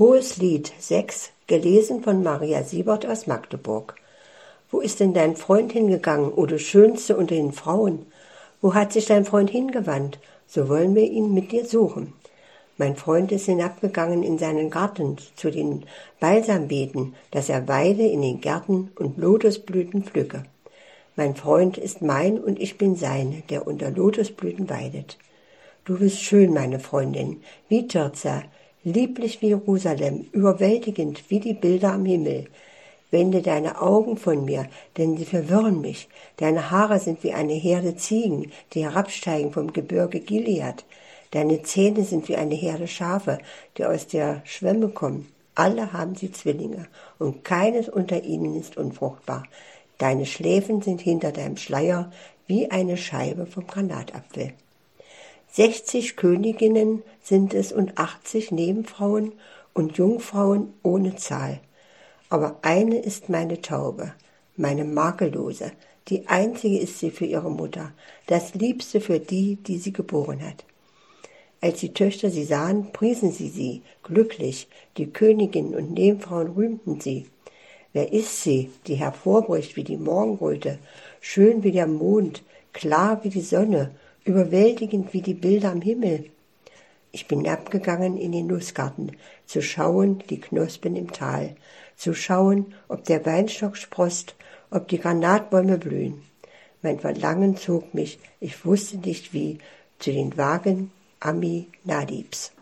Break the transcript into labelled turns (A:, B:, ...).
A: Hohes Lied 6, gelesen von Maria Siebert aus Magdeburg. Wo ist denn dein Freund hingegangen, o du Schönste unter den Frauen? Wo hat sich dein Freund hingewandt? So wollen wir ihn mit dir suchen. Mein Freund ist hinabgegangen in seinen Garten zu den Balsambeeten, dass er weide in den Gärten und Lotusblüten pflücke. Mein Freund ist mein und ich bin sein, der unter Lotusblüten weidet. Du bist schön, meine Freundin, wie Tirza, lieblich wie Jerusalem, überwältigend wie die Bilder am Himmel. Wende deine Augen von mir, denn sie verwirren mich. Deine Haare sind wie eine Herde Ziegen, die herabsteigen vom Gebirge Gilead. Deine Zähne sind wie eine Herde Schafe, die aus der Schwemme kommen. Alle haben sie Zwillinge, und keines unter ihnen ist unfruchtbar. Deine Schläfen sind hinter deinem Schleier wie eine Scheibe vom Granatapfel. Sechzig Königinnen sind es und achtzig Nebenfrauen und Jungfrauen ohne Zahl. Aber eine ist meine Taube, meine makellose, die einzige ist sie für ihre Mutter, das Liebste für die, die sie geboren hat. Als die Töchter sie sahen, priesen sie sie, glücklich, die Königinnen und Nebenfrauen rühmten sie. Wer ist sie, die hervorbricht wie die Morgenröte, schön wie der Mond, klar wie die Sonne überwältigend wie die Bilder am Himmel. Ich bin abgegangen in den Nussgarten, zu schauen die Knospen im Tal, zu schauen, ob der Weinstock sproßt, ob die Granatbäume blühen. Mein Verlangen zog mich, ich wusste nicht wie, zu den Wagen Ami Nadibs.